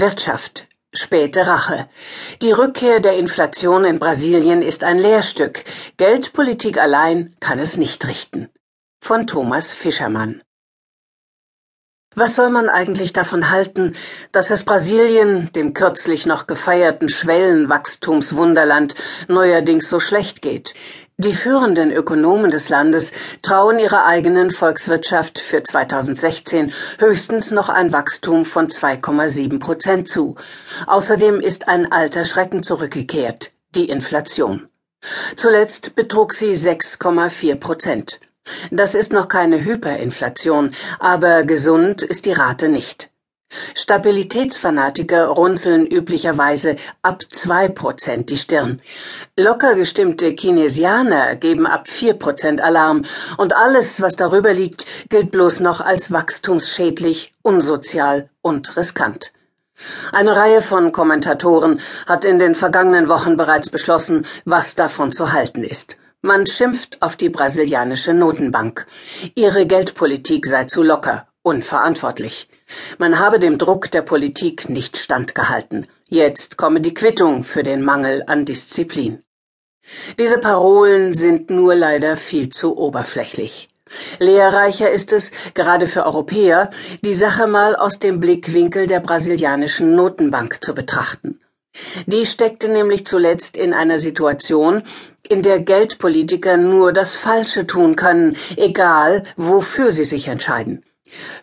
Wirtschaft. Späte Rache. Die Rückkehr der Inflation in Brasilien ist ein Lehrstück. Geldpolitik allein kann es nicht richten. Von Thomas Fischermann. Was soll man eigentlich davon halten, dass es Brasilien, dem kürzlich noch gefeierten Schwellenwachstumswunderland, neuerdings so schlecht geht? Die führenden Ökonomen des Landes trauen ihrer eigenen Volkswirtschaft für 2016 höchstens noch ein Wachstum von 2,7 Prozent zu. Außerdem ist ein alter Schrecken zurückgekehrt, die Inflation. Zuletzt betrug sie 6,4 Prozent. Das ist noch keine Hyperinflation, aber gesund ist die Rate nicht. Stabilitätsfanatiker runzeln üblicherweise ab zwei Prozent die Stirn. Locker gestimmte Keynesianer geben ab vier Prozent Alarm und alles, was darüber liegt, gilt bloß noch als wachstumsschädlich, unsozial und riskant. Eine Reihe von Kommentatoren hat in den vergangenen Wochen bereits beschlossen, was davon zu halten ist. Man schimpft auf die brasilianische Notenbank. Ihre Geldpolitik sei zu locker, unverantwortlich. Man habe dem Druck der Politik nicht standgehalten. Jetzt komme die Quittung für den Mangel an Disziplin. Diese Parolen sind nur leider viel zu oberflächlich. Lehrreicher ist es, gerade für Europäer, die Sache mal aus dem Blickwinkel der brasilianischen Notenbank zu betrachten. Die steckte nämlich zuletzt in einer Situation, in der Geldpolitiker nur das Falsche tun können, egal wofür sie sich entscheiden.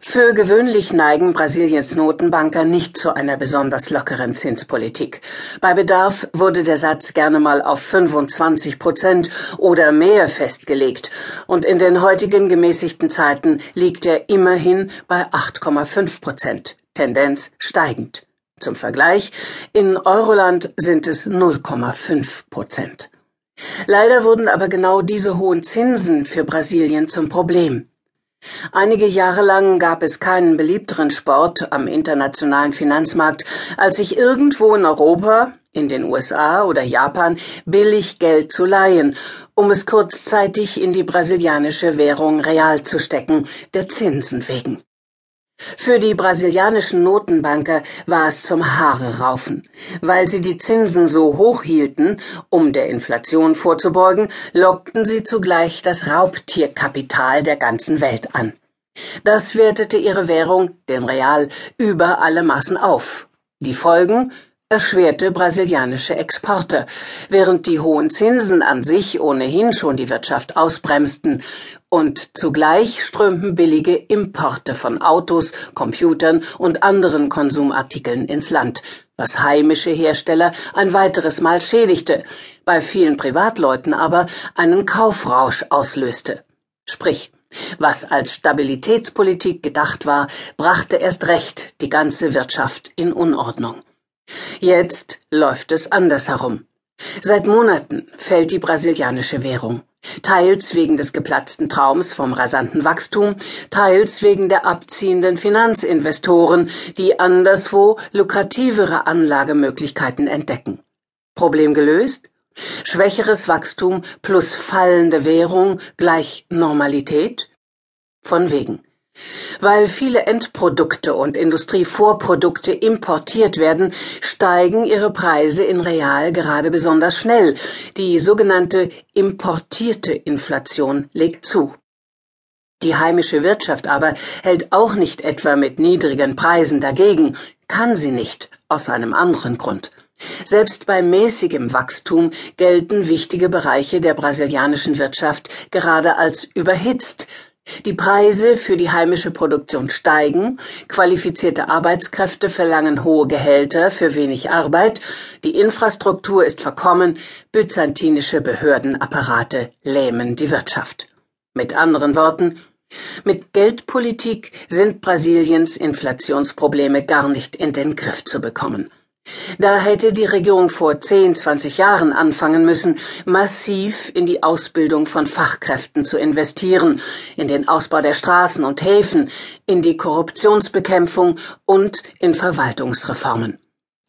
Für gewöhnlich neigen Brasiliens Notenbanker nicht zu einer besonders lockeren Zinspolitik. Bei Bedarf wurde der Satz gerne mal auf 25 Prozent oder mehr festgelegt, und in den heutigen gemäßigten Zeiten liegt er immerhin bei 8,5 Prozent, Tendenz steigend. Zum Vergleich, in Euroland sind es 0,5 Prozent. Leider wurden aber genau diese hohen Zinsen für Brasilien zum Problem. Einige Jahre lang gab es keinen beliebteren Sport am internationalen Finanzmarkt, als sich irgendwo in Europa, in den USA oder Japan billig Geld zu leihen, um es kurzzeitig in die brasilianische Währung real zu stecken, der Zinsen wegen. Für die brasilianischen Notenbanker war es zum Haare raufen. Weil sie die Zinsen so hoch hielten, um der Inflation vorzubeugen, lockten sie zugleich das Raubtierkapital der ganzen Welt an. Das wertete ihre Währung, den Real, über alle Maßen auf. Die Folgen erschwerte brasilianische Exporte, während die hohen Zinsen an sich ohnehin schon die Wirtschaft ausbremsten, und zugleich strömten billige Importe von Autos, Computern und anderen Konsumartikeln ins Land, was heimische Hersteller ein weiteres Mal schädigte, bei vielen Privatleuten aber einen Kaufrausch auslöste. Sprich, was als Stabilitätspolitik gedacht war, brachte erst recht die ganze Wirtschaft in Unordnung. Jetzt läuft es andersherum. Seit Monaten fällt die brasilianische Währung, teils wegen des geplatzten Traums vom rasanten Wachstum, teils wegen der abziehenden Finanzinvestoren, die anderswo lukrativere Anlagemöglichkeiten entdecken. Problem gelöst? Schwächeres Wachstum plus fallende Währung gleich Normalität? Von wegen. Weil viele Endprodukte und Industrievorprodukte importiert werden, steigen ihre Preise in Real gerade besonders schnell. Die sogenannte importierte Inflation legt zu. Die heimische Wirtschaft aber hält auch nicht etwa mit niedrigen Preisen dagegen, kann sie nicht, aus einem anderen Grund. Selbst bei mäßigem Wachstum gelten wichtige Bereiche der brasilianischen Wirtschaft gerade als überhitzt, die Preise für die heimische Produktion steigen, qualifizierte Arbeitskräfte verlangen hohe Gehälter für wenig Arbeit, die Infrastruktur ist verkommen, byzantinische Behördenapparate lähmen die Wirtschaft. Mit anderen Worten, mit Geldpolitik sind Brasiliens Inflationsprobleme gar nicht in den Griff zu bekommen. Da hätte die Regierung vor zehn, zwanzig Jahren anfangen müssen, massiv in die Ausbildung von Fachkräften zu investieren, in den Ausbau der Straßen und Häfen, in die Korruptionsbekämpfung und in Verwaltungsreformen.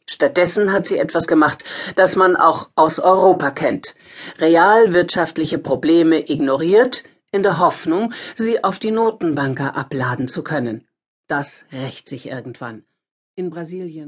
Stattdessen hat sie etwas gemacht, das man auch aus Europa kennt. Realwirtschaftliche Probleme ignoriert, in der Hoffnung, sie auf die Notenbanker abladen zu können. Das rächt sich irgendwann. In Brasilien